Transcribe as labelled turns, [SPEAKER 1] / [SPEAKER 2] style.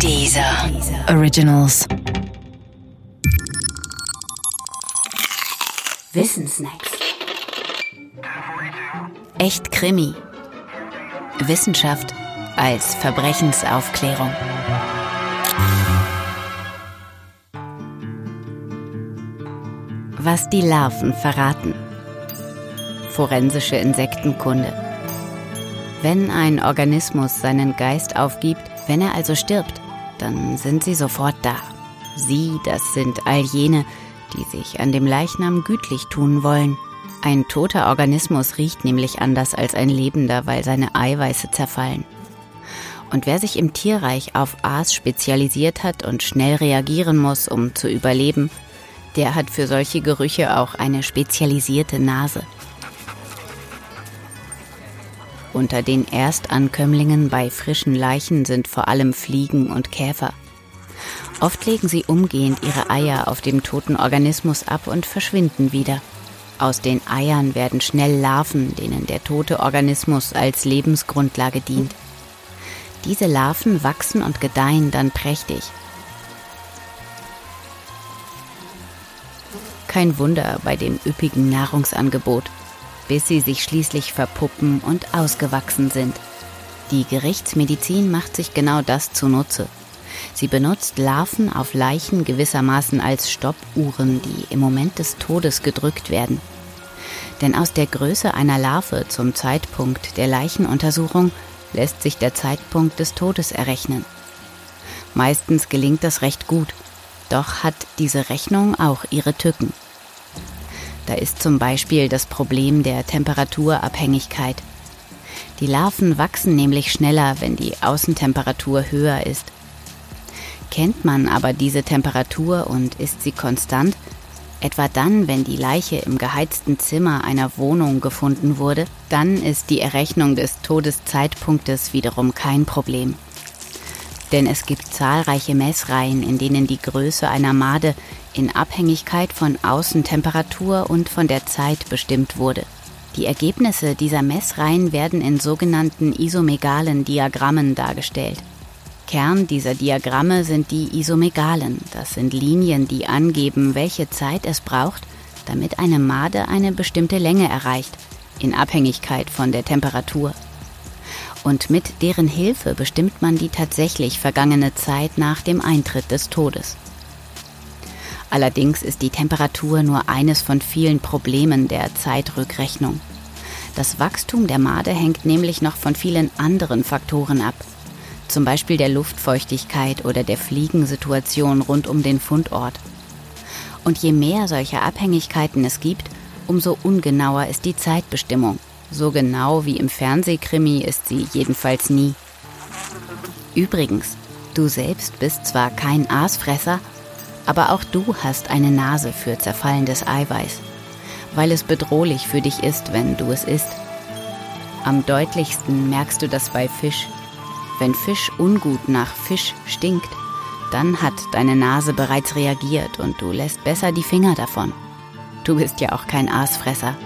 [SPEAKER 1] Dieser Originals. Wissensnacks. Echt Krimi. Wissenschaft als Verbrechensaufklärung. Was die Larven verraten. Forensische Insektenkunde. Wenn ein Organismus seinen Geist aufgibt, wenn er also stirbt, dann sind sie sofort da. Sie, das sind all jene, die sich an dem Leichnam gütlich tun wollen. Ein toter Organismus riecht nämlich anders als ein lebender, weil seine Eiweiße zerfallen. Und wer sich im Tierreich auf Aas spezialisiert hat und schnell reagieren muss, um zu überleben, der hat für solche Gerüche auch eine spezialisierte Nase. Unter den Erstankömmlingen bei frischen Leichen sind vor allem Fliegen und Käfer. Oft legen sie umgehend ihre Eier auf dem toten Organismus ab und verschwinden wieder. Aus den Eiern werden schnell Larven, denen der tote Organismus als Lebensgrundlage dient. Diese Larven wachsen und gedeihen dann prächtig. Kein Wunder bei dem üppigen Nahrungsangebot, bis sie sich schließlich verpuppen und ausgewachsen sind. Die Gerichtsmedizin macht sich genau das zunutze. Sie benutzt Larven auf Leichen gewissermaßen als Stoppuhren, die im Moment des Todes gedrückt werden. Denn aus der Größe einer Larve zum Zeitpunkt der Leichenuntersuchung lässt sich der Zeitpunkt des Todes errechnen. Meistens gelingt das recht gut, doch hat diese Rechnung auch ihre Tücken. Da ist zum Beispiel das Problem der Temperaturabhängigkeit. Die Larven wachsen nämlich schneller, wenn die Außentemperatur höher ist. Kennt man aber diese Temperatur und ist sie konstant, etwa dann, wenn die Leiche im geheizten Zimmer einer Wohnung gefunden wurde, dann ist die Errechnung des Todeszeitpunktes wiederum kein Problem. Denn es gibt zahlreiche Messreihen, in denen die Größe einer Made in Abhängigkeit von Außentemperatur und von der Zeit bestimmt wurde. Die Ergebnisse dieser Messreihen werden in sogenannten isomegalen Diagrammen dargestellt. Kern dieser Diagramme sind die Isomegalen. Das sind Linien, die angeben, welche Zeit es braucht, damit eine Made eine bestimmte Länge erreicht, in Abhängigkeit von der Temperatur. Und mit deren Hilfe bestimmt man die tatsächlich vergangene Zeit nach dem Eintritt des Todes. Allerdings ist die Temperatur nur eines von vielen Problemen der Zeitrückrechnung. Das Wachstum der Made hängt nämlich noch von vielen anderen Faktoren ab zum Beispiel der Luftfeuchtigkeit oder der Fliegensituation rund um den Fundort. Und je mehr solcher Abhängigkeiten es gibt, umso ungenauer ist die Zeitbestimmung. So genau wie im Fernsehkrimi ist sie jedenfalls nie. Übrigens, du selbst bist zwar kein Aasfresser, aber auch du hast eine Nase für zerfallendes Eiweiß, weil es bedrohlich für dich ist, wenn du es isst. Am deutlichsten merkst du das bei Fisch, wenn Fisch ungut nach Fisch stinkt, dann hat deine Nase bereits reagiert und du lässt besser die Finger davon. Du bist ja auch kein Aasfresser.